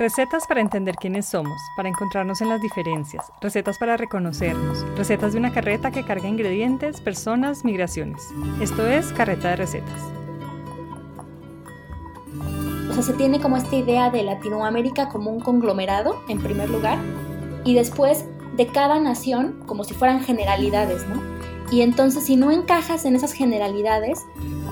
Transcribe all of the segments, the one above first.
Recetas para entender quiénes somos, para encontrarnos en las diferencias, recetas para reconocernos, recetas de una carreta que carga ingredientes, personas, migraciones. Esto es Carreta de Recetas. O sea, se tiene como esta idea de Latinoamérica como un conglomerado, en primer lugar, y después de cada nación como si fueran generalidades, ¿no? Y entonces si no encajas en esas generalidades,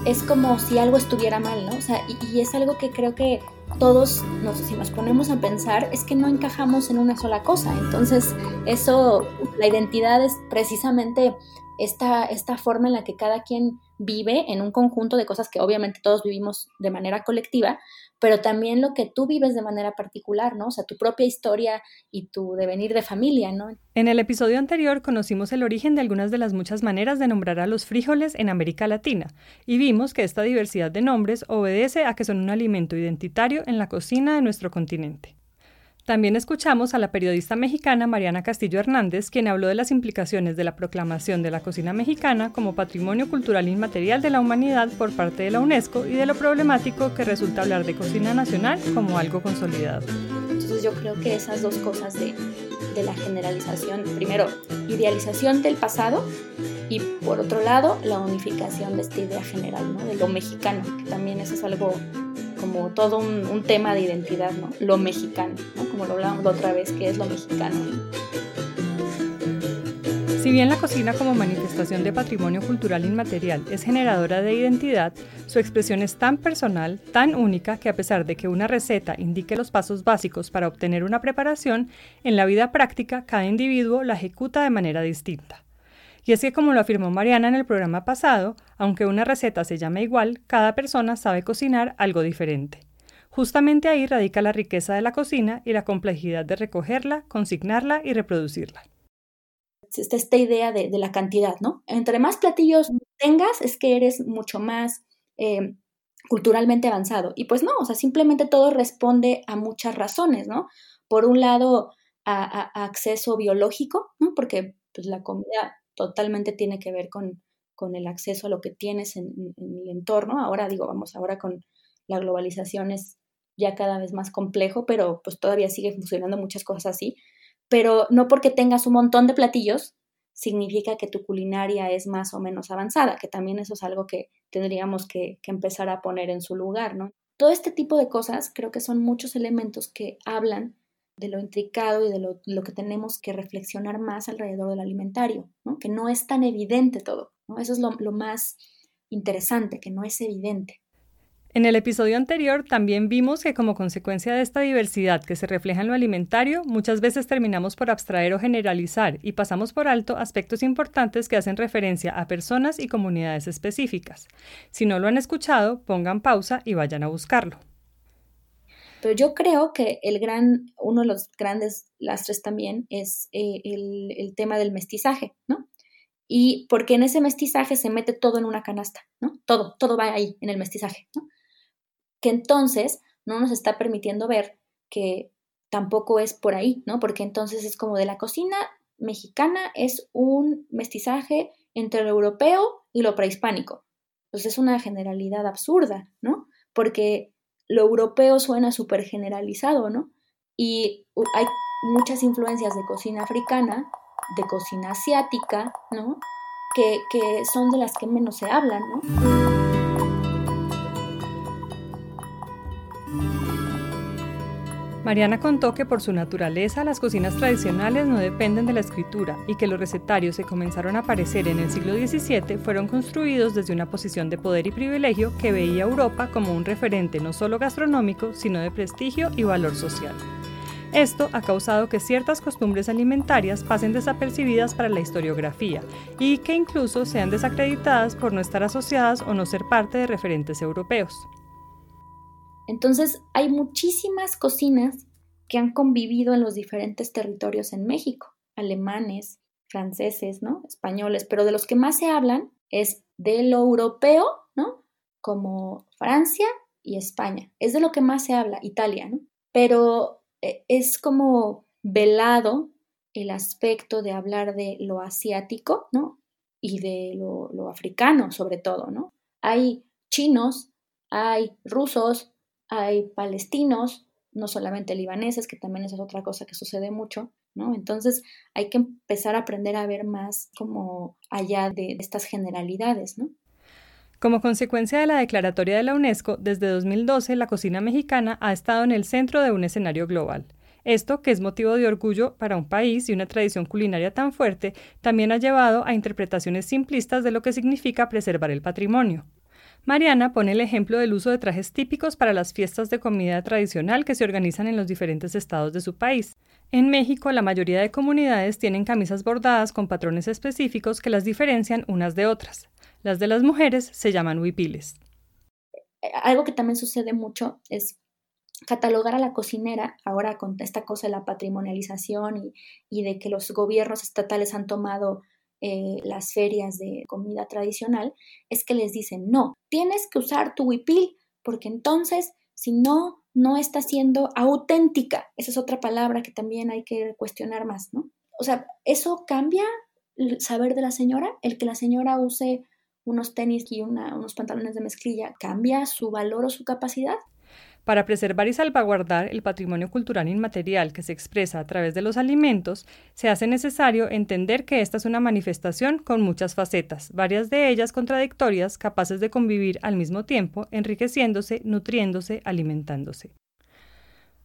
es como si algo estuviera mal, ¿no? O sea, y, y es algo que creo que todos, nos, si nos ponemos a pensar, es que no encajamos en una sola cosa. Entonces, eso, la identidad es precisamente esta, esta forma en la que cada quien vive en un conjunto de cosas que obviamente todos vivimos de manera colectiva, pero también lo que tú vives de manera particular, ¿no? O sea, tu propia historia y tu devenir de familia, ¿no? En el episodio anterior conocimos el origen de algunas de las muchas maneras de nombrar a los frijoles en América Latina y vimos que esta diversidad de nombres obedece a que son un alimento identitario en la cocina de nuestro continente. También escuchamos a la periodista mexicana Mariana Castillo Hernández, quien habló de las implicaciones de la proclamación de la cocina mexicana como patrimonio cultural inmaterial de la humanidad por parte de la UNESCO y de lo problemático que resulta hablar de cocina nacional como algo consolidado. Entonces yo creo que esas dos cosas de, de la generalización, primero, idealización del pasado y por otro lado, la unificación de esta idea general, ¿no? de lo mexicano, que también eso es algo como todo un, tema de identidad, ¿no? Lo mexicano, ¿no? Como lo hablamos otra vez, que es lo mexicano. Si bien la cocina como manifestación de patrimonio cultural inmaterial es generadora de identidad, su expresión es tan personal, tan única, que a pesar de que una receta indique los pasos básicos para obtener una preparación, en la vida práctica cada individuo la ejecuta de manera distinta. Y es que, como lo afirmó Mariana en el programa pasado, aunque una receta se llame igual, cada persona sabe cocinar algo diferente. Justamente ahí radica la riqueza de la cocina y la complejidad de recogerla, consignarla y reproducirla. Está esta idea de, la cantidad, ¿no? Entre más platillos tengas, es que eres mucho más eh, culturalmente avanzado. Y pues no, o sea, simplemente todo responde a muchas razones, ¿no? Por un lado, a, acceso biológico, ¿no? Porque pues, la comida totalmente tiene que ver con, con el acceso a lo que tienes en, el entorno. Ahora digo, vamos, ahora con la globalización es ya cada vez más complejo, pero pues todavía sigue funcionando muchas cosas así. Pero no porque tengas un montón de platillos significa que tu culinaria es más o menos avanzada, que también eso es algo que tendríamos que, que empezar a poner en su lugar, ¿no? Todo este tipo de cosas creo que son muchos elementos que hablan de lo intricado y de lo, que tenemos que reflexionar más alrededor del alimentario, que no es tan evidente todo. Eso es lo, lo más interesante, que no es evidente. En el episodio anterior también vimos que como consecuencia de esta diversidad que se refleja en lo alimentario, muchas veces terminamos por abstraer o generalizar y pasamos por alto aspectos importantes que hacen referencia a personas y comunidades específicas. Si no lo han escuchado, pongan pausa y vayan a buscarlo. Pero yo creo que el gran, uno de los grandes lastres también es eh, el, tema del mestizaje, ¿no? Y porque en ese mestizaje se mete todo en una canasta, ¿no? Todo, todo va ahí en el mestizaje, ¿no? Que entonces no nos está permitiendo ver que tampoco es por ahí, ¿no? Porque entonces es como de la cocina mexicana es un mestizaje entre lo europeo y lo prehispánico. Pues es una generalidad absurda, ¿no? Porque lo europeo suena súper generalizado, ¿no? Y hay muchas influencias de cocina africana, de cocina asiática, ¿no? Que, que son de las que menos se hablan, ¿no? Mariana contó que por su naturaleza las cocinas tradicionales no dependen de la escritura y que los recetarios que comenzaron a aparecer en el siglo XVII fueron construidos desde una posición de poder y privilegio que veía a Europa como un referente no solo gastronómico, sino de prestigio y valor social. Esto ha causado que ciertas costumbres alimentarias pasen desapercibidas para la historiografía y que incluso sean desacreditadas por no estar asociadas o no ser parte de referentes europeos. Entonces, hay muchísimas cocinas que han convivido en los diferentes territorios en México, alemanes, franceses, ¿no? Españoles, pero de los que más se hablan es de lo europeo, ¿no? Como Francia y España. Es de lo que más se habla, Italia, ¿no? Pero eh, es como velado el aspecto de hablar de lo asiático, ¿no? Y de lo, lo africano, sobre todo, ¿no? Hay chinos, hay rusos, hay palestinos, no solamente libaneses, que también es otra cosa que sucede mucho, ¿no? Entonces hay que empezar a aprender a ver más como allá de estas generalidades, ¿no? Como consecuencia de la declaratoria de la UNESCO, desde 2012 la cocina mexicana ha estado en el centro de un escenario global. Esto, que es motivo de orgullo para un país y una tradición culinaria tan fuerte, también ha llevado a interpretaciones simplistas de lo que significa preservar el patrimonio. Mariana pone el ejemplo del uso de trajes típicos para las fiestas de comida tradicional que se organizan en los diferentes estados de su país. En México, la mayoría de comunidades tienen camisas bordadas con patrones específicos que las diferencian unas de otras. Las de las mujeres se llaman huipiles. Algo que también sucede mucho es catalogar a la cocinera, ahora con esta cosa de la patrimonialización y, de que los gobiernos estatales han tomado eh, las ferias de comida tradicional, es que les dicen, no, tienes que usar tu huipil, porque entonces, si no, no está siendo auténtica. Esa es otra palabra que también hay que cuestionar más, ¿no? O sea, ¿eso cambia el saber de la señora? El que la señora use unos tenis y unos pantalones de mezclilla, ¿cambia su valor o su capacidad? Para preservar y salvaguardar el patrimonio cultural inmaterial que se expresa a través de los alimentos, se hace necesario entender que esta es una manifestación con muchas facetas, varias de ellas contradictorias, capaces de convivir al mismo tiempo, enriqueciéndose, nutriéndose, alimentándose.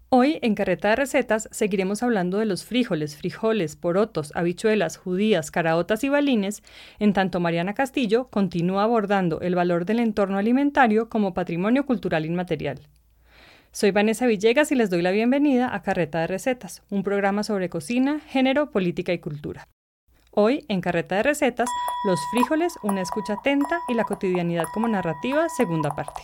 Hoy, en Carreta de Recetas, seguiremos hablando de los frijoles, frijoles, porotos, habichuelas, judías, caraotas y balines, en tanto Mariana Castillo continúa abordando el valor del entorno alimentario como patrimonio cultural inmaterial. Soy Vanessa Villegas y les doy la bienvenida a Carreta de Recetas, un programa sobre cocina, género, política y cultura. Hoy, en Carreta de Recetas, los frijoles, una escucha atenta y la cotidianidad como narrativa, segunda parte.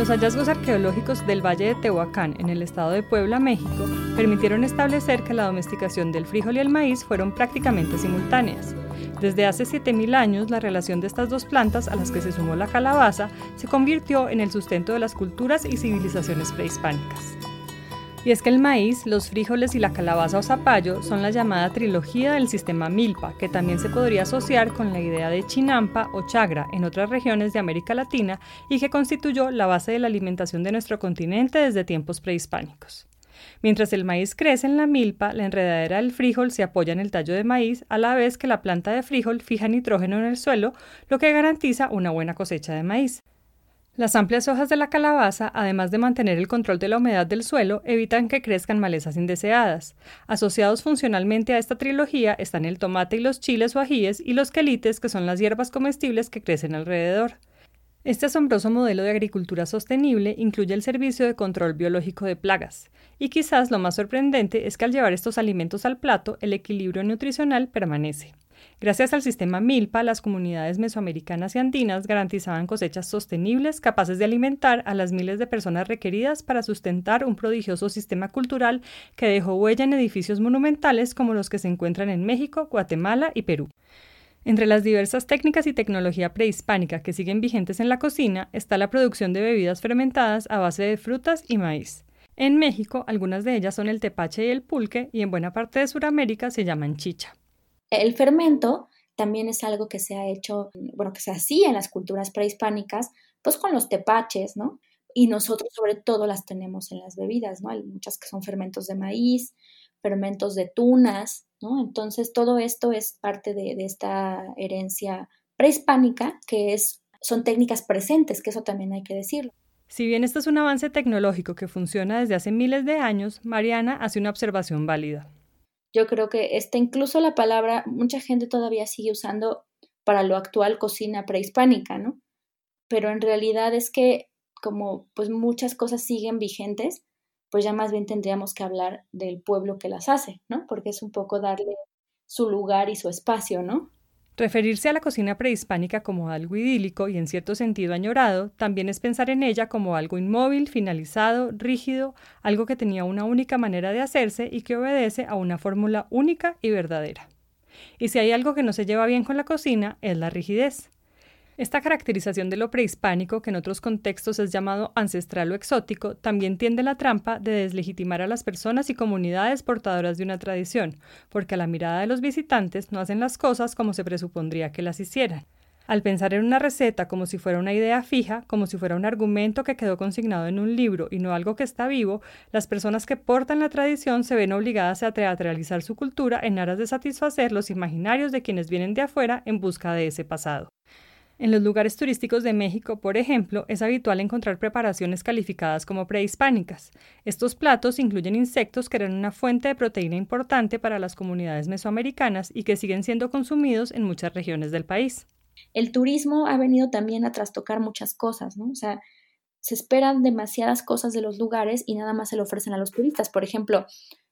Los hallazgos arqueológicos del Valle de Tehuacán, en el estado de Puebla, México, permitieron establecer que la domesticación del frijol y el maíz fueron prácticamente simultáneas. Desde hace 7.000 años, la relación de estas dos plantas, a las que se sumó la calabaza, se convirtió en el sustento de las culturas y civilizaciones prehispánicas. Y es que el maíz, los frijoles y la calabaza o zapallo son la llamada trilogía del sistema milpa, que también se podría asociar con la idea de chinampa o chagra en otras regiones de América Latina y que constituyó la base de la alimentación de nuestro continente desde tiempos prehispánicos. Mientras el maíz crece en la milpa, la enredadera del frijol se apoya en el tallo de maíz, a la vez que la planta de frijol fija nitrógeno en el suelo, lo que garantiza una buena cosecha de maíz. Las amplias hojas de la calabaza, además de mantener el control de la humedad del suelo, evitan que crezcan malezas indeseadas. Asociados funcionalmente a esta trilogía están el tomate y los chiles o ajíes y los quelites, que son las hierbas comestibles que crecen alrededor. Este asombroso modelo de agricultura sostenible incluye el servicio de control biológico de plagas, y quizás lo más sorprendente es que al llevar estos alimentos al plato, el equilibrio nutricional permanece. Gracias al sistema Milpa, las comunidades mesoamericanas y andinas garantizaban cosechas sostenibles capaces de alimentar a las miles de personas requeridas para sustentar un prodigioso sistema cultural que dejó huella en edificios monumentales como los que se encuentran en México, Guatemala y Perú. Entre las diversas técnicas y tecnología prehispánica que siguen vigentes en la cocina está la producción de bebidas fermentadas a base de frutas y maíz. En México, algunas de ellas son el tepache y el pulque, y en buena parte de Sudamérica se llaman chicha. El fermento también es algo que se ha hecho, bueno, que se hacía en las culturas prehispánicas, pues con los tepaches, ¿no? Y nosotros sobre todo las tenemos en las bebidas, ¿no? Hay muchas que son fermentos de maíz, fermentos de tunas, ¿no? Entonces todo esto es parte de, esta herencia prehispánica que es, son técnicas presentes, que eso también hay que decirlo. Si bien esto es un avance tecnológico que funciona desde hace miles de años, Mariana hace una observación válida. Yo creo que esta incluso la palabra mucha gente todavía sigue usando para lo actual cocina prehispánica, ¿no? Pero en realidad es que como pues muchas cosas siguen vigentes, pues ya más bien tendríamos que hablar del pueblo que las hace, ¿no? Porque es un poco darle su lugar y su espacio, ¿no? Referirse a la cocina prehispánica como algo idílico y en cierto sentido añorado, también es pensar en ella como algo inmóvil, finalizado, rígido, algo que tenía una única manera de hacerse y que obedece a una fórmula única y verdadera. Y si hay algo que no se lleva bien con la cocina, es la rigidez. Esta caracterización de lo prehispánico, que en otros contextos es llamado ancestral o exótico, también tiende la trampa de deslegitimar a las personas y comunidades portadoras de una tradición, porque a la mirada de los visitantes no hacen las cosas como se presupondría que las hicieran. Al pensar en una receta como si fuera una idea fija, como si fuera un argumento que quedó consignado en un libro y no algo que está vivo, las personas que portan la tradición se ven obligadas a teatralizar su cultura en aras de satisfacer los imaginarios de quienes vienen de afuera en busca de ese pasado. En los lugares turísticos de México, por ejemplo, es habitual encontrar preparaciones calificadas como prehispánicas. Estos platos incluyen insectos que eran una fuente de proteína importante para las comunidades mesoamericanas y que siguen siendo consumidos en muchas regiones del país el turismo ha venido también a trastocar muchas cosas, ¿no? O sea, se esperan demasiadas cosas de los lugares y nada más se lo ofrecen a los turistas. Por ejemplo,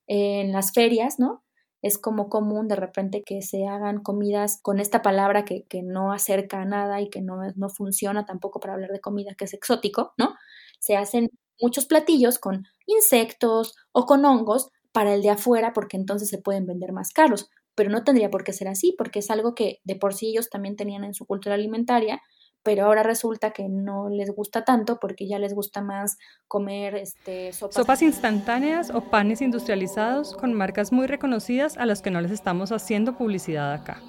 en las ferias, ¿no? Es como común de repente que se hagan comidas con esta palabra que, que no acerca a nada y que no, no funciona tampoco para hablar de comida que es exótico, ¿no? Se hacen muchos platillos con insectos o con hongos para el de afuera porque entonces se pueden vender más caros pero no tendría por qué ser así, porque es algo que de por sí ellos también tenían en su cultura alimentaria, pero ahora resulta que no les gusta tanto porque ya les gusta más comer este, sopas. sopas instantáneas o panes industrializados con marcas muy reconocidas a las que no les estamos haciendo publicidad acá.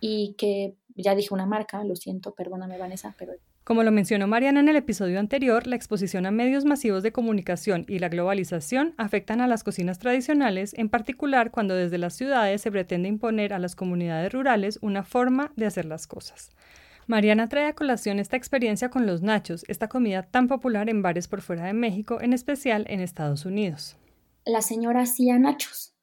Y que ya dije una marca, lo siento, perdóname Vanessa, pero como lo mencionó Mariana en el episodio anterior, la exposición a medios masivos de comunicación y la globalización afectan a las cocinas tradicionales, en particular cuando desde las ciudades se pretende imponer a las comunidades rurales una forma de hacer las cosas. Mariana trae a colación esta experiencia con los nachos, esta comida tan popular en bares por fuera de México, en especial en Estados Unidos. La señora hacía nachos,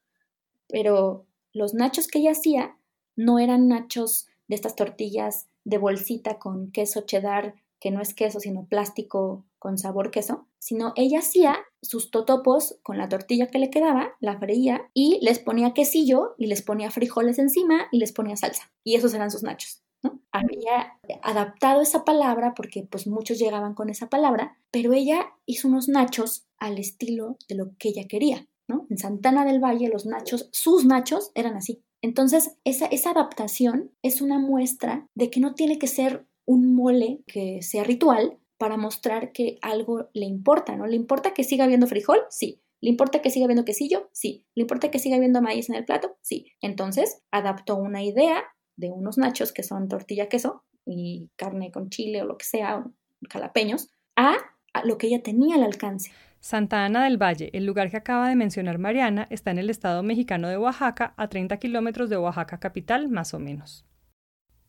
pero los nachos que ella hacía no eran nachos de estas tortillas de bolsita con queso cheddar, que no es queso, sino plástico con sabor queso, sino ella hacía sus totopos con la tortilla que le quedaba, la freía y les ponía quesillo y les ponía frijoles encima y les ponía salsa. Y esos eran sus nachos. ¿No? Había adaptado esa palabra porque pues muchos llegaban con esa palabra, pero ella hizo unos nachos al estilo de lo que ella quería. ¿no? En Santana del Valle los nachos, sus nachos eran así. Entonces, esa, esa adaptación es una muestra de que no tiene que ser un mole que sea ritual para mostrar que algo le importa, ¿no? ¿Le importa que siga habiendo frijol? Sí. ¿Le importa que siga habiendo quesillo? Sí. ¿Le importa que siga habiendo maíz en el plato? Sí. Entonces, adaptó una idea de unos nachos que son tortilla queso y carne con chile o lo que sea, jalapeños, a, a lo que ella tenía al alcance. Santa Ana del Valle, el lugar que acaba de mencionar Mariana, está en el estado mexicano de Oaxaca, a 30 kilómetros de Oaxaca capital, más o menos.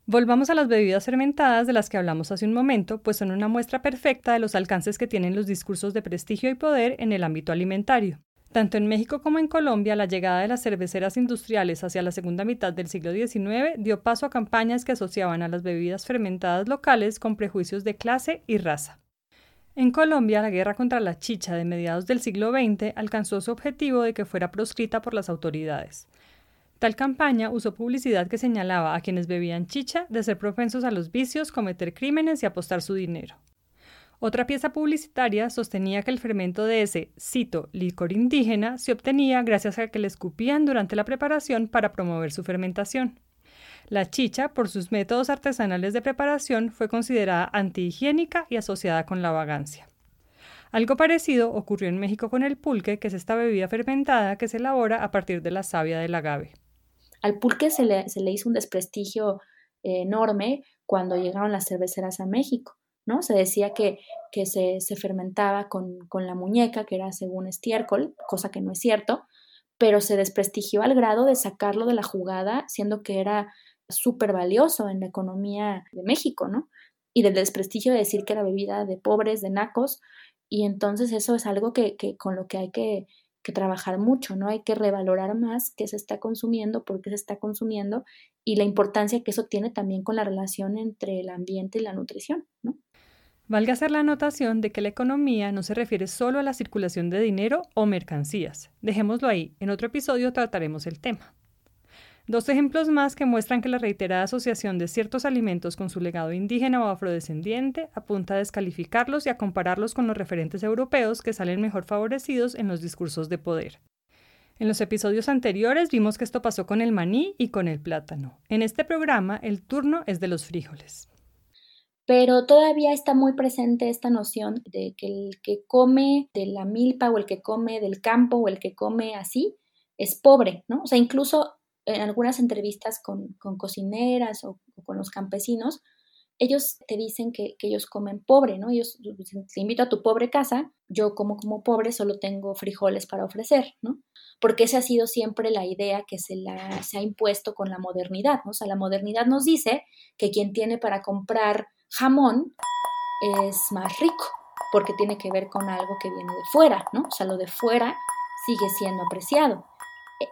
Volvamos a las bebidas fermentadas de las que hablamos hace un momento, pues son una muestra perfecta de los alcances que tienen los discursos de prestigio y poder en el ámbito alimentario. Tanto en México como en Colombia, la llegada de las cerveceras industriales hacia la segunda mitad del siglo XIX dio paso a campañas que asociaban a las bebidas fermentadas locales con prejuicios de clase y raza. En Colombia, la guerra contra la chicha de mediados del siglo XX alcanzó su objetivo de que fuera proscrita por las autoridades. Tal campaña usó publicidad que señalaba a quienes bebían chicha de ser propensos a los vicios, cometer crímenes y apostar su dinero. Otra pieza publicitaria sostenía que el fermento de ese, cito, licor indígena se obtenía gracias a que le escupían durante la preparación para promover su fermentación. La chicha, por sus métodos artesanales de preparación, fue considerada antihigiénica y asociada con la vagancia. Algo parecido ocurrió en México con el pulque, que es esta bebida fermentada que se elabora a partir de la savia del agave. Al pulque se le, hizo un desprestigio eh, enorme cuando llegaron las cerveceras a México. ¿No? Se decía que, que se, fermentaba con, con, la muñeca, que era según estiércol, cosa que no es cierto, pero se desprestigió al grado de sacarlo de la jugada, siendo que era súper valioso en la economía de México, ¿no? Y del desprestigio de decir que era bebida de pobres, de nacos, y entonces eso es algo que, con lo que hay que, que, trabajar mucho, ¿no? Hay que revalorar más qué se está consumiendo, por qué se está consumiendo y la importancia que eso tiene también con la relación entre el ambiente y la nutrición, ¿no? Valga hacer la anotación de que la economía no se refiere solo a la circulación de dinero o mercancías. Dejémoslo ahí, en otro episodio trataremos el tema. Dos ejemplos más que muestran que la reiterada asociación de ciertos alimentos con su legado indígena o afrodescendiente apunta a descalificarlos y a compararlos con los referentes europeos que salen mejor favorecidos en los discursos de poder. En los episodios anteriores vimos que esto pasó con el maní y con el plátano. En este programa el turno es de los frijoles. Pero todavía está muy presente esta noción de que el que come de la milpa o el que come del campo o el que come así es pobre, ¿no? O sea, incluso en algunas entrevistas con, cocineras o, con los campesinos, ellos te dicen que, ellos comen pobre, ¿no? Ellos te invito a tu pobre casa, yo como como pobre solo tengo frijoles para ofrecer, ¿no? Porque esa ha sido siempre la idea que se, la, se ha impuesto con la modernidad, ¿no? O sea, la modernidad nos dice que quien tiene para comprar jamón es más rico, porque tiene que ver con algo que viene de fuera, ¿no? O sea, lo de fuera sigue siendo apreciado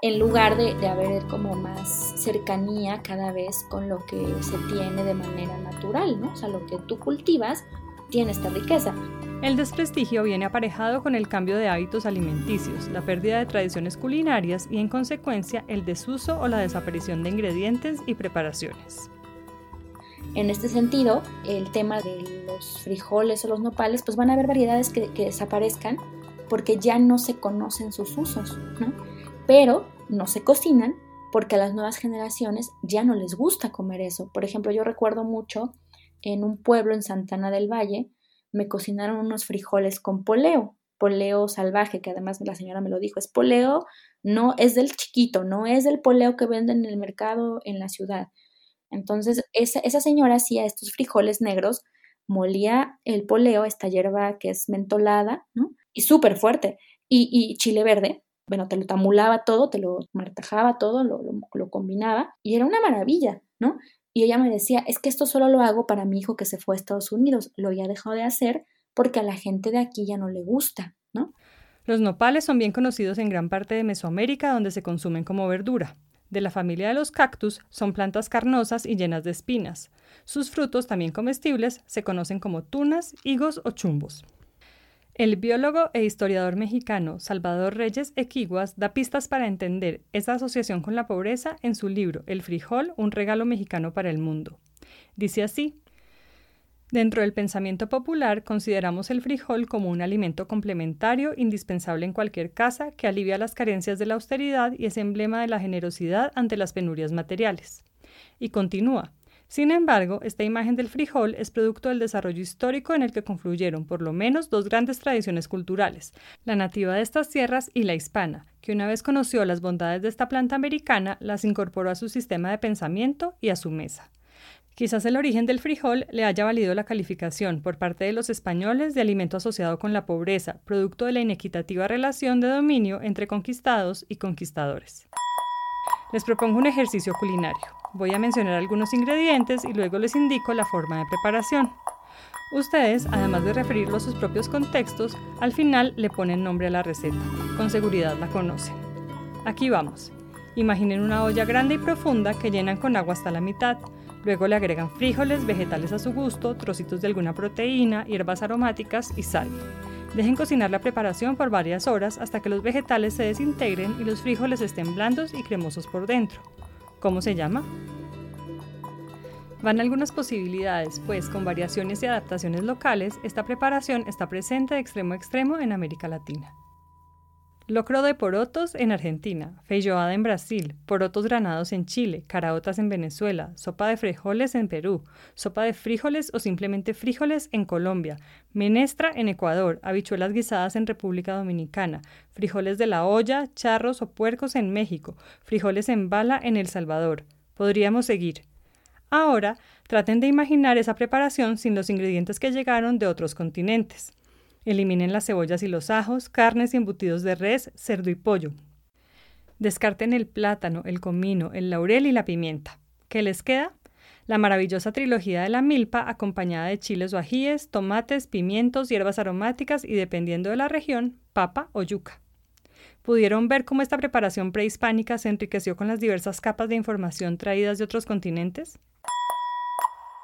en lugar de, de, haber como más cercanía cada vez con lo que se tiene de manera natural, ¿no? O sea, lo que tú cultivas tiene esta riqueza. El desprestigio viene aparejado con el cambio de hábitos alimenticios, la pérdida de tradiciones culinarias y en consecuencia el desuso o la desaparición de ingredientes y preparaciones. En este sentido, el tema de los frijoles o los nopales, pues van a haber variedades que, desaparezcan porque ya no se conocen sus usos, pero no se cocinan porque a las nuevas generaciones ya no les gusta comer eso. Por ejemplo, yo recuerdo mucho en un pueblo en Santana del Valle, me cocinaron unos frijoles con poleo, poleo salvaje, que además la señora me lo dijo, es poleo, no es del chiquito, no es del poleo que venden en el mercado en la ciudad. Entonces, esa, señora hacía estos frijoles negros, molía el poleo, esta hierba que es mentolada, ¿no? Y súper fuerte, y, chile verde, bueno, te lo tamulaba todo, te lo martajaba todo, lo, lo, combinaba y era una maravilla, ¿no? Y ella me decía, es que esto solo lo hago para mi hijo que se fue a Estados Unidos, lo ya dejó de hacer porque a la gente de aquí ya no le gusta, ¿no? Los nopales son bien conocidos en gran parte de Mesoamérica donde se consumen como verdura. De la familia de los cactus son plantas carnosas y llenas de espinas. Sus frutos, también comestibles, se conocen como tunas, higos o chumbos. El biólogo e historiador mexicano Salvador Reyes Equiguas da pistas para entender esa asociación con la pobreza en su libro El frijol, un regalo mexicano para el mundo. Dice así, Dentro del pensamiento popular consideramos el frijol como un alimento complementario indispensable en cualquier casa que alivia las carencias de la austeridad y es emblema de la generosidad ante las penurias materiales. Y continúa, sin embargo, esta imagen del frijol es producto del desarrollo histórico en el que confluyeron por lo menos dos grandes tradiciones culturales, la nativa de estas tierras y la hispana, que una vez conoció las bondades de esta planta americana, las incorporó a su sistema de pensamiento y a su mesa. Quizás el origen del frijol le haya valido la calificación por parte de los españoles de alimento asociado con la pobreza, producto de la inequitativa relación de dominio entre conquistados y conquistadores. Les propongo un ejercicio culinario. Voy a mencionar algunos ingredientes y luego les indico la forma de preparación. Ustedes, además de referirlo a sus propios contextos, al final le ponen nombre a la receta. Con seguridad la conocen. Aquí vamos. Imaginen una olla grande y profunda que llenan con agua hasta la mitad. Luego le agregan frijoles, vegetales a su gusto, trocitos de alguna proteína, hierbas aromáticas y sal. Dejen cocinar la preparación por varias horas hasta que los vegetales se desintegren y los frijoles estén blandos y cremosos por dentro. ¿Cómo se llama? Van algunas posibilidades, pues con variaciones y adaptaciones locales, esta preparación está presente de extremo a extremo en América Latina. Locro de porotos en Argentina, feijoada en Brasil, porotos granados en Chile, caraotas en Venezuela, sopa de frijoles en Perú, sopa de frijoles o simplemente frijoles en Colombia, menestra en Ecuador, habichuelas guisadas en República Dominicana, frijoles de la olla, charros o puercos en México, frijoles en bala en El Salvador. Podríamos seguir. Ahora, traten de imaginar esa preparación sin los ingredientes que llegaron de otros continentes. Eliminen las cebollas y los ajos, carnes y embutidos de res, cerdo y pollo. Descarten el plátano, el comino, el laurel y la pimienta. ¿Qué les queda? La maravillosa trilogía de la milpa acompañada de chiles o ajíes, tomates, pimientos, hierbas aromáticas y dependiendo de la región, papa o yuca. ¿Pudieron ver cómo esta preparación prehispánica se enriqueció con las diversas capas de información traídas de otros continentes?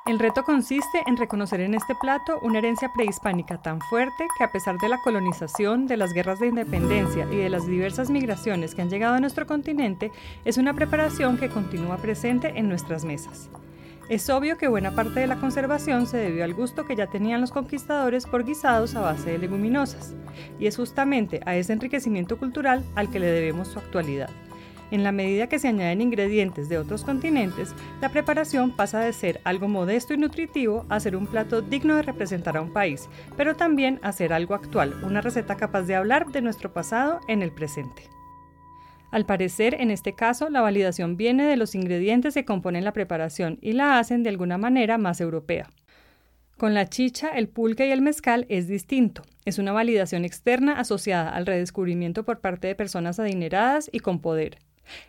El reto consiste en reconocer en este plato una herencia prehispánica tan fuerte que a pesar de la colonización, de las guerras de independencia y de las diversas migraciones que han llegado a nuestro continente, es una preparación que continúa presente en nuestras mesas. Es obvio que buena parte de la conservación se debió al gusto que ya tenían los conquistadores por guisados a base de leguminosas, y es justamente a ese enriquecimiento cultural al que le debemos su actualidad. En la medida que se añaden ingredientes de otros continentes, la preparación pasa de ser algo modesto y nutritivo a ser un plato digno de representar a un país, pero también a ser algo actual, una receta capaz de hablar de nuestro pasado en el presente. Al parecer, en este caso, la validación viene de los ingredientes que componen la preparación y la hacen de alguna manera más europea. Con la chicha, el pulque y el mezcal es distinto. Es una validación externa asociada al redescubrimiento por parte de personas adineradas y con poder.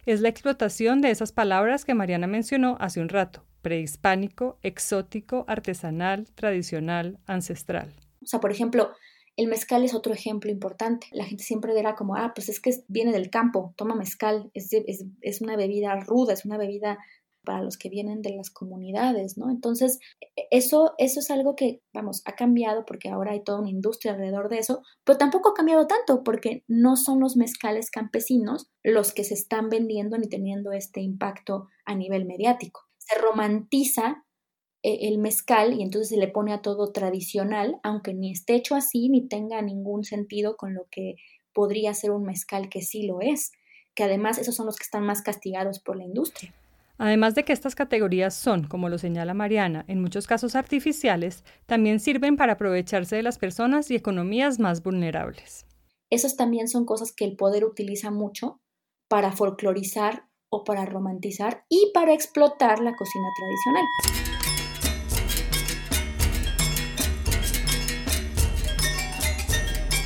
Es la explotación de esas palabras que Mariana mencionó hace un rato, prehispánico, exótico, artesanal, tradicional, ancestral. O sea, por ejemplo, el mezcal es otro ejemplo importante. La gente siempre dirá como, ah, pues es que viene del campo, toma mezcal, es, es, una bebida ruda, es una bebida para los que vienen de las comunidades, ¿no? Entonces, e, eso, eso es algo que, vamos, ha cambiado porque ahora hay toda una industria alrededor de eso, pero tampoco ha cambiado tanto porque no son los mezcales campesinos los que se están vendiendo ni teniendo este impacto a nivel mediático. Se romantiza e, el mezcal y entonces se le pone a todo tradicional, aunque ni esté hecho así ni tenga ningún sentido con lo que podría ser un mezcal que sí lo es, que además esos son los que están más castigados por la industria. Además de que estas categorías son, como lo señala Mariana, en muchos casos artificiales, también sirven para aprovecharse de las personas y economías más vulnerables. Esas también son cosas que el poder utiliza mucho para folclorizar o para romantizar y para explotar la cocina tradicional.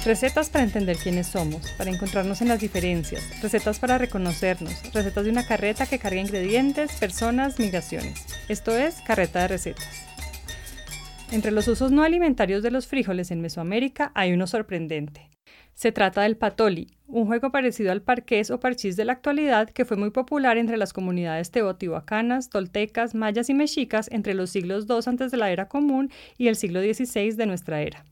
Recetas para entender quiénes somos, para encontrarnos en las diferencias, recetas para reconocernos, recetas de una carreta que carga ingredientes, personas, migraciones. Esto es Carreta de Recetas. Entre los usos no alimentarios de los frijoles en Mesoamérica hay uno sorprendente. Se trata del patoli, un juego parecido al parqués o parchís de la actualidad que fue muy popular entre las comunidades teotihuacanas, toltecas, mayas y mexicas entre los siglos II antes de la era común y el siglo XVI de nuestra era.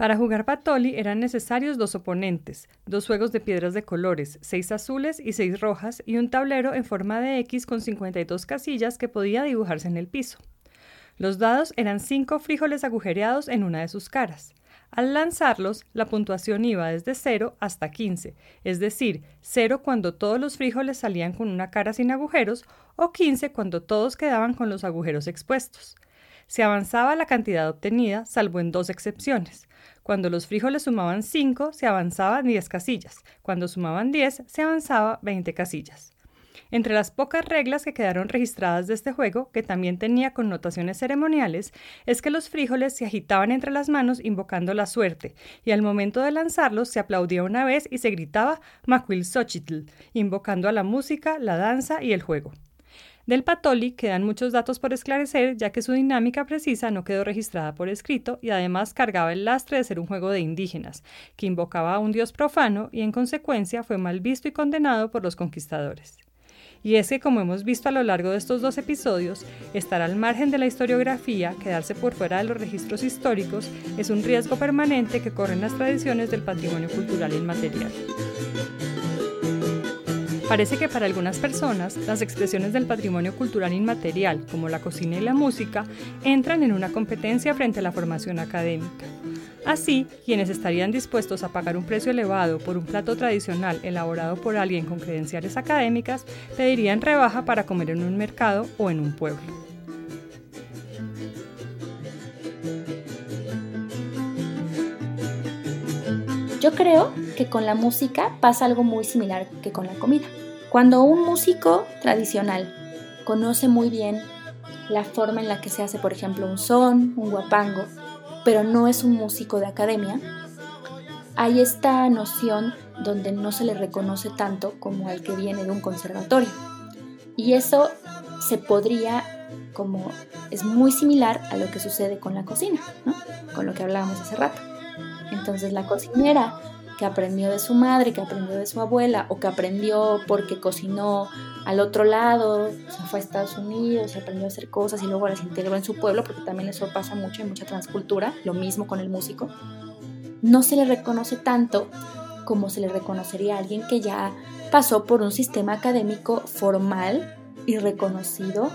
Para jugar Patoli eran necesarios dos oponentes, dos juegos de piedras de colores, seis azules y seis rojas, y un tablero en forma de X con 52 casillas que podía dibujarse en el piso. Los dados eran cinco frijoles agujereados en una de sus caras. Al lanzarlos, la puntuación iba desde 0 hasta 15, es decir, 0 cuando todos los frijoles salían con una cara sin agujeros o 15 cuando todos quedaban con los agujeros expuestos. Se avanzaba la cantidad obtenida, salvo en dos excepciones. Cuando los frijoles sumaban 5, se avanzaba 10 casillas. Cuando sumaban 10, se avanzaba 20 casillas. Entre las pocas reglas que quedaron registradas de este juego, que también tenía connotaciones ceremoniales, es que los frijoles se agitaban entre las manos invocando la suerte, y al momento de lanzarlos se aplaudía una vez y se gritaba Xochitl, invocando a la música, la danza y el juego. Del Patoli quedan muchos datos por esclarecer, ya que su dinámica precisa no quedó registrada por escrito y además cargaba el lastre de ser un juego de indígenas, que invocaba a un dios profano y en consecuencia fue mal visto y condenado por los conquistadores. Y es que, como hemos visto a lo largo de estos dos episodios, estar al margen de la historiografía, quedarse por fuera de los registros históricos, es un riesgo permanente que corren las tradiciones del patrimonio cultural inmaterial. Parece que para algunas personas las expresiones del patrimonio cultural inmaterial, como la cocina y la música, entran en una competencia frente a la formación académica. Así, quienes estarían dispuestos a pagar un precio elevado por un plato tradicional elaborado por alguien con credenciales académicas pedirían rebaja para comer en un mercado o en un pueblo. Yo creo que con la música pasa algo muy similar que con la comida. Cuando un músico tradicional conoce muy bien la forma en la que se hace, por ejemplo, un son, un guapango, pero no es un músico de academia, hay esta noción donde no se le reconoce tanto como al que viene de un conservatorio. Y eso se podría, como es muy similar a lo que sucede con la cocina, ¿no? con lo que hablábamos hace rato. Entonces la cocinera que aprendió de su madre, que aprendió de su abuela, o que aprendió porque cocinó al otro lado, se fue a Estados Unidos, aprendió a hacer cosas y luego las integró en su pueblo, porque también eso pasa mucho en mucha transcultura, lo mismo con el músico, no se le reconoce tanto como se le reconocería a alguien que ya pasó por un sistema académico formal y reconocido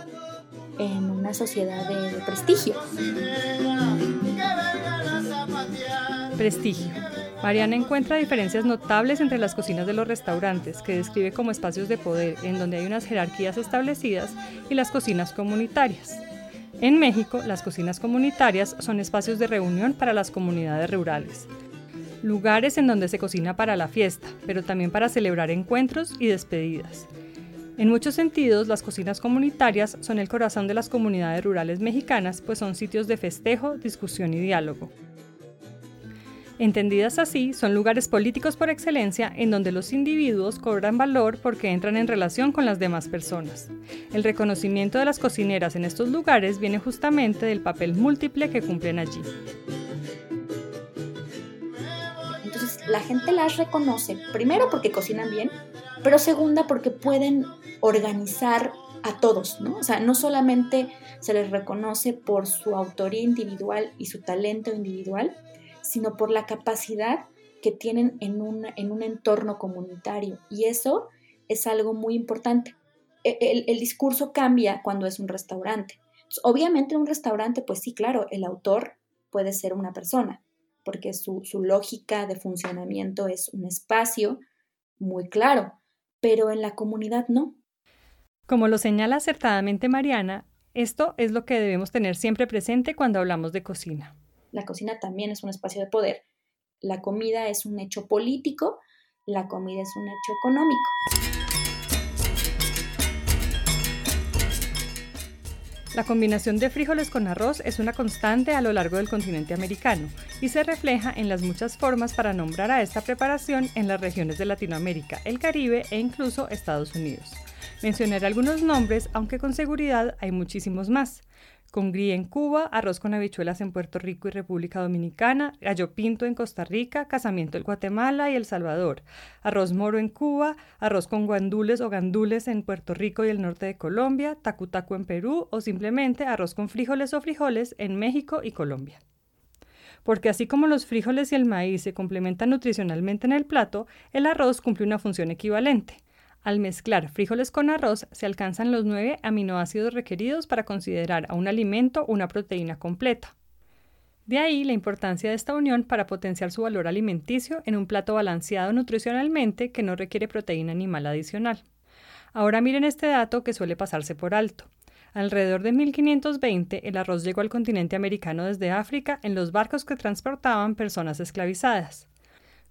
en una sociedad de prestigio. Prestigio Mariana encuentra diferencias notables entre las cocinas de los restaurantes, que describe como espacios de poder en donde hay unas jerarquías establecidas, y las cocinas comunitarias. En México, las cocinas comunitarias son espacios de reunión para las comunidades rurales. lugares en donde se cocina para la fiesta, pero también para celebrar encuentros y despedidas. En muchos sentidos, las cocinas comunitarias son el corazón de las comunidades rurales mexicanas, pues son sitios de festejo, discusión y diálogo. Entendidas así, son lugares políticos por excelencia en donde los individuos cobran valor porque entran en relación con las demás personas. El reconocimiento de las cocineras en estos lugares viene justamente del papel múltiple que cumplen allí. Entonces, la gente las reconoce, primero porque cocinan bien, pero segunda porque pueden organizar a todos, ¿no? O sea, no solamente se les reconoce por su autoría individual y su talento individual, sino por la capacidad que tienen en un, en un entorno comunitario. Y eso es algo muy importante. E, el, discurso cambia cuando es un restaurante. obviamente en un restaurante, pues sí, claro, el autor puede ser una persona, porque su, su lógica de funcionamiento es un espacio muy claro, pero en la comunidad no. Como lo señala acertadamente Mariana, esto es lo que debemos tener siempre presente cuando hablamos de cocina la cocina también es un espacio de poder. La comida es un hecho político, la comida es un hecho económico. La combinación de frijoles con arroz es una constante a lo largo del continente americano y se refleja en las muchas formas para nombrar a esta preparación en las regiones de Latinoamérica, el Caribe e incluso Estados Unidos. Mencionaré algunos nombres, aunque con seguridad hay muchísimos más con en Cuba, arroz con habichuelas en Puerto Rico y República Dominicana, gallo pinto en Costa Rica, casamiento en Guatemala y El Salvador, arroz moro en Cuba, arroz con guandules o gandules en Puerto Rico y el norte de Colombia, tacu-tacu en Perú o simplemente arroz con frijoles o frijoles en México y Colombia porque así como los frijoles y el maíz se complementan nutricionalmente en el plato, el arroz cumple una función equivalente. Al mezclar frijoles con arroz se alcanzan los nueve aminoácidos requeridos para considerar a un alimento una proteína completa. De ahí la importancia de esta unión para potenciar su valor alimenticio en un plato balanceado nutricionalmente que no requiere proteína animal adicional. Ahora miren este dato que suele pasarse por alto. Alrededor de 1520 el arroz llegó al continente americano desde África en los barcos que transportaban personas esclavizadas.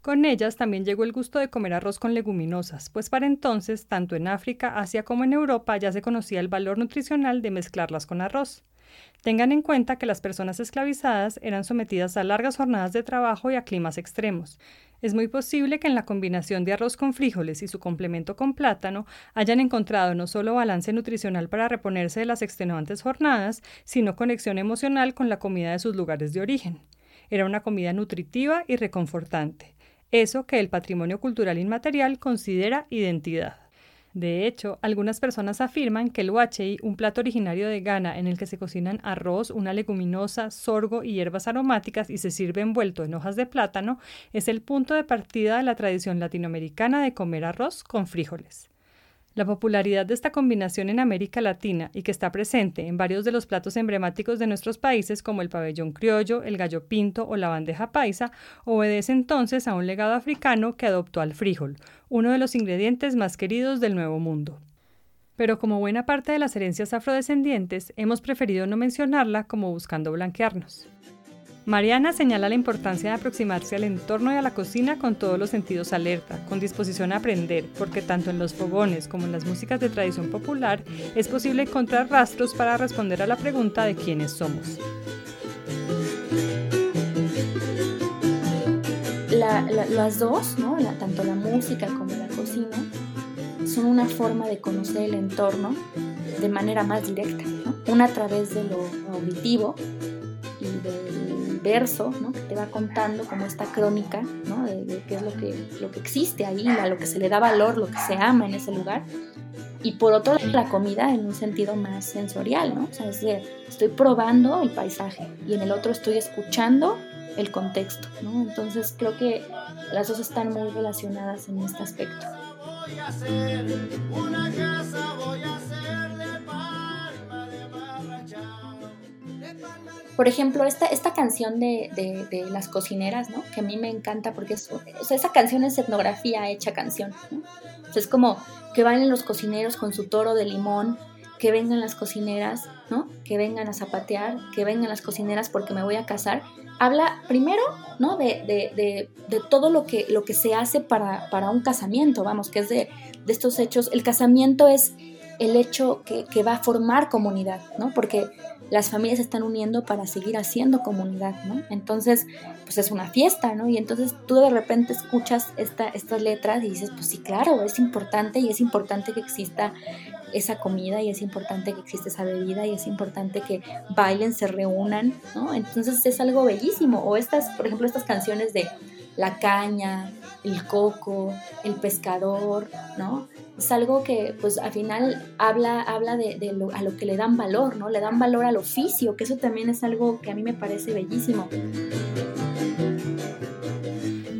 Con ellas también llegó el gusto de comer arroz con leguminosas, pues para entonces, tanto en África, Asia como en Europa ya se conocía el valor nutricional de mezclarlas con arroz. Tengan en cuenta que las personas esclavizadas eran sometidas a largas jornadas de trabajo y a climas extremos. Es muy posible que en la combinación de arroz con frijoles y su complemento con plátano hayan encontrado no solo balance nutricional para reponerse de las extenuantes jornadas, sino conexión emocional con la comida de sus lugares de origen. Era una comida nutritiva y reconfortante eso que el patrimonio cultural inmaterial considera identidad. De hecho, algunas personas afirman que el huachei, un plato originario de Ghana en el que se cocinan arroz, una leguminosa, sorgo y hierbas aromáticas y se sirve envuelto en hojas de plátano, es el punto de partida de la tradición latinoamericana de comer arroz con frijoles. La popularidad de esta combinación en América Latina y que está presente en varios de los platos emblemáticos de nuestros países como el pabellón criollo, el gallo pinto o la bandeja paisa obedece entonces a un legado africano que adoptó al frijol, uno de los ingredientes más queridos del Nuevo Mundo. Pero como buena parte de las herencias afrodescendientes, hemos preferido no mencionarla como buscando blanquearnos. Mariana señala la importancia de aproximarse al entorno y a la cocina con todos los sentidos alerta, con disposición a aprender, porque tanto en los fogones como en las músicas de tradición popular es posible encontrar rastros para responder a la pregunta de quiénes somos. las dos, ¿no? tanto la música como la cocina, son una forma de conocer el entorno de manera más directa. Una a través de lo auditivo y de verso, ¿no? que te va contando como esta crónica ¿no? de, qué es lo que, lo que existe ahí, a lo que se le da valor, lo que se ama en ese lugar. Y por otro lado, la comida en un sentido más sensorial, ¿no? O sea, es decir, estoy probando el paisaje y en el otro estoy escuchando el contexto, ¿no? Entonces creo que las dos están muy relacionadas en este aspecto. Voy a hacer una casa, voy a Por ejemplo, esta, esta canción de, de, las cocineras, ¿no? Que a mí me encanta porque es, o sea, esa canción es etnografía hecha canción, ¿no? es como que van los cocineros con su toro de limón, que vengan las cocineras, ¿no? Que vengan a zapatear, que vengan las cocineras porque me voy a casar. habla primero, ¿no? De, todo lo que, lo que se hace para, para un casamiento, vamos, que es de, estos hechos. El casamiento es el hecho que, que, va a formar comunidad, ¿no? Porque las familias se están uniendo para seguir haciendo comunidad, ¿no? Entonces, pues es una fiesta, ¿no? Y entonces tú de repente escuchas esta, estas letras y dices, pues sí, claro, es importante y es importante que exista esa comida y es importante que exista esa bebida y es importante que bailen, se reúnan, ¿no? Entonces es algo bellísimo. O estas, por ejemplo, estas canciones de la caña, el coco, el pescador, ¿no? Es algo que, pues, al final habla, habla de, lo, a lo que le dan valor, ¿no? Le dan valor al oficio, que eso también es algo que a mí me parece bellísimo.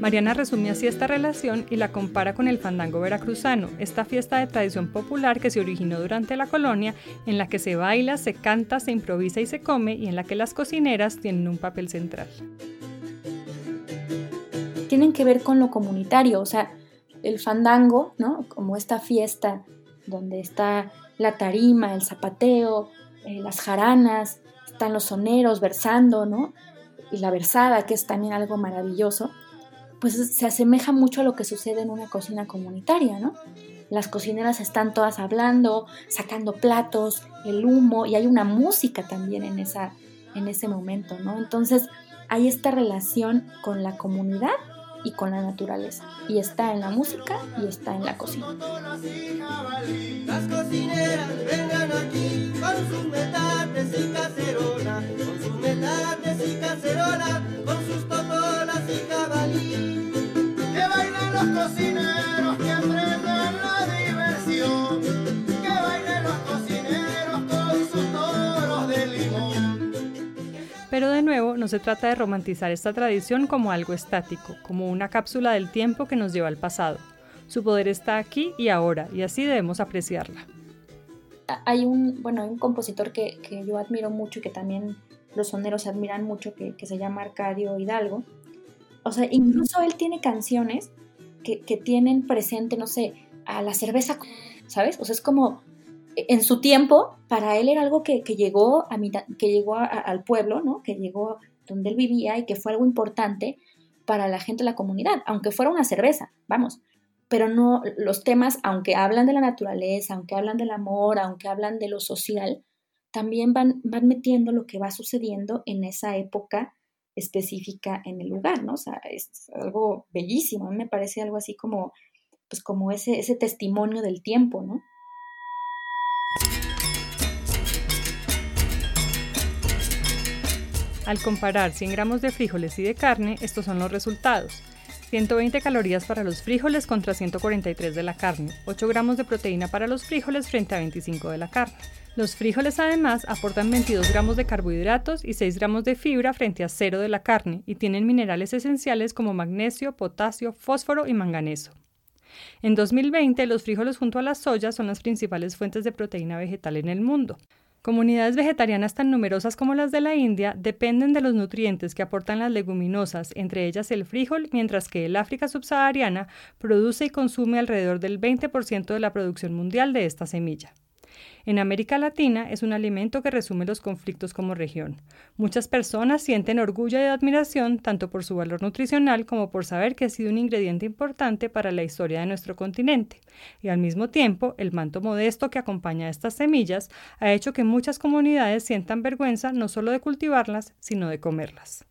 Mariana resume así esta relación y la compara con el fandango veracruzano, esta fiesta de tradición popular que se originó durante la colonia, en la que se baila, se canta, se improvisa y se come y en la que las cocineras tienen un papel central. Tienen que ver con lo comunitario, o sea, el fandango, ¿no? Como esta fiesta donde está la tarima, el zapateo, eh, las jaranas, están los soneros versando, ¿no? Y la versada, que es también algo maravilloso pues se asemeja mucho a lo que sucede en una cocina comunitaria, ¿no? Las cocineras están todas hablando, sacando platos, el humo y hay una música también en, esa, en ese momento, ¿no? Entonces hay esta relación con la comunidad y con la naturaleza. Y está en la música y está en la cocina. Las cocineras vengan aquí con sus metates y cacerolas, con sus metates y cacerolas, Pero de nuevo, no se trata de romantizar esta tradición como algo estático, como una cápsula del tiempo que nos lleva al pasado. Su poder está aquí y ahora, y así debemos apreciarla. Hay un, bueno, hay un compositor que, que yo admiro mucho y que también los soneros admiran mucho, que, que, se llama Arcadio Hidalgo. O sea, incluso él tiene canciones que, que, tienen presente, no sé, a la cerveza, ¿sabes? O sea, es como en su tiempo, para él era algo que, llegó, a que llegó al pueblo, ¿no? Que llegó donde él vivía y que fue algo importante para la gente de la comunidad, aunque fuera una cerveza, vamos pero no, los temas, aunque hablan de la naturaleza, aunque hablan del amor, aunque hablan de lo social, también van, metiendo lo que va sucediendo en esa época específica en el lugar, ¿no? O sea, es algo bellísimo, me parece algo así como, pues como ese, ese testimonio del tiempo, ¿no? Al comparar 100 gramos de frijoles y de carne, estos son los resultados. 120 calorías para los frijoles contra 143 de la carne, 8 gramos de proteína para los frijoles frente a 25 de la carne. Los frijoles además aportan 22 gramos de carbohidratos y 6 gramos de fibra frente a 0 de la carne y tienen minerales esenciales como magnesio, potasio, fósforo y manganeso. En 2020, los frijoles junto a la soya son las principales fuentes de proteína vegetal en el mundo. Comunidades vegetarianas tan numerosas como las de la India dependen de los nutrientes que aportan las leguminosas, entre ellas el frijol, mientras que el África subsahariana produce y consume alrededor del 20% de la producción mundial de esta semilla. En América Latina es un alimento que resume los conflictos como región. Muchas personas sienten orgullo y admiración tanto por su valor nutricional como por saber que ha sido un ingrediente importante para la historia de nuestro continente. Y al mismo tiempo, el manto modesto que acompaña a estas semillas ha hecho que muchas comunidades sientan vergüenza no solo de cultivarlas, sino de comerlas.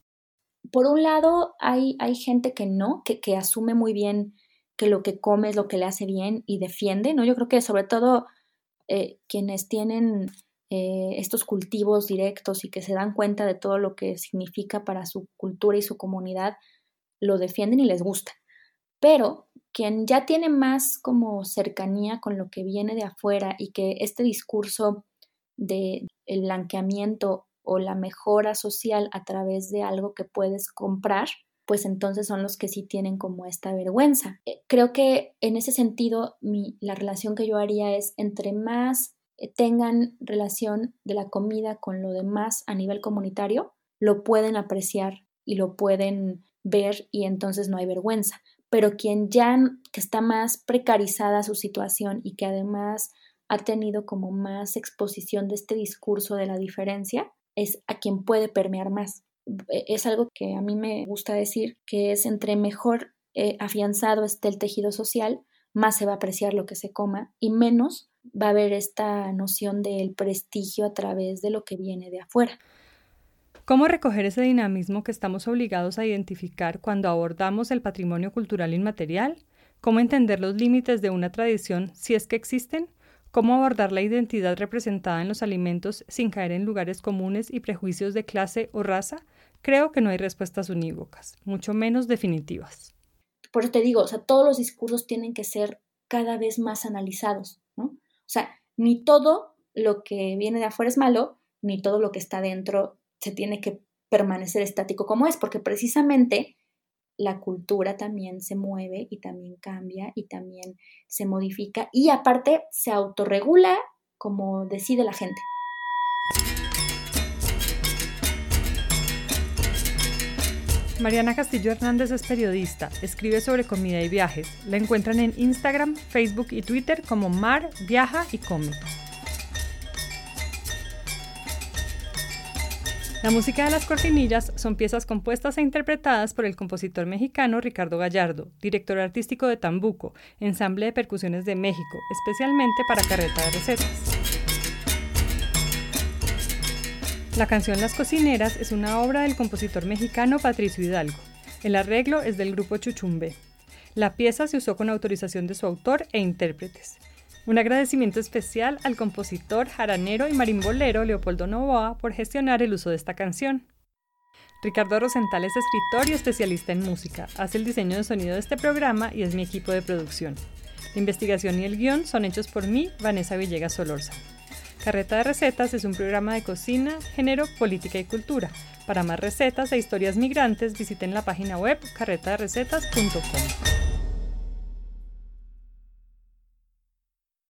Por un lado, hay, hay gente que no, que, que asume muy bien que lo que come es lo que le hace bien y defiende, ¿no? Yo creo que sobre todo eh, quienes tienen eh, estos cultivos directos y que se dan cuenta de todo lo que significa para su cultura y su comunidad, lo defienden y les gusta. Pero quien ya tiene más como cercanía con lo que viene de afuera y que este discurso de el blanqueamiento o la mejora social a través de algo que puedes comprar, pues entonces son los que sí tienen como esta vergüenza. Eh, creo que en ese sentido mi, la relación que yo haría es entre más eh, tengan relación de la comida con lo demás a nivel comunitario, lo pueden apreciar y lo pueden ver y entonces no hay vergüenza. Pero quien ya que está más precarizada su situación y que además ha tenido como más exposición de este discurso de la diferencia, es a quien puede permear más. E, es algo que a mí me gusta decir, que es entre mejor eh, afianzado esté el tejido social, más se va a apreciar lo que se coma y menos va a haber esta noción del prestigio a través de lo que viene de afuera. ¿Cómo recoger ese dinamismo que estamos obligados a identificar cuando abordamos el patrimonio cultural inmaterial? ¿Cómo entender los límites de una tradición si es que existen? ¿Cómo abordar la identidad representada en los alimentos sin caer en lugares comunes y prejuicios de clase o raza? Creo que no hay respuestas unívocas, mucho menos definitivas. Por eso te digo, o sea, todos los discursos tienen que ser cada vez más analizados, ¿no? O sea, ni todo lo que viene de afuera es malo, ni todo lo que está dentro se tiene que permanecer estático como es, porque precisamente la cultura también se mueve y también cambia y también se modifica y aparte se autorregula como decide la gente. Mariana Castillo Hernández es periodista, escribe sobre comida y viajes. La encuentran en Instagram, Facebook y Twitter como Mar, Viaja y Come. La música de las cortinillas son piezas compuestas e interpretadas por el compositor mexicano Ricardo Gallardo, director artístico de Tambuco, ensamble de percusiones de México, especialmente para carreta de recetas. La canción Las Cocineras es una obra del compositor mexicano Patricio Hidalgo. El arreglo es del grupo Chuchumbe. La pieza se usó con autorización de su autor e intérpretes. Un agradecimiento especial al compositor, jaranero y marimbolero Leopoldo Novoa por gestionar el uso de esta canción. Ricardo Rosenthal es escritor y especialista en música, hace el diseño de sonido de este programa y es mi equipo de producción. La investigación y el guion son hechos por mí, Vanessa Villegas Solorza. Carreta de Recetas es un programa de cocina, género, política y cultura. Para más recetas e historias migrantes visiten la página web carretaderecetas.com.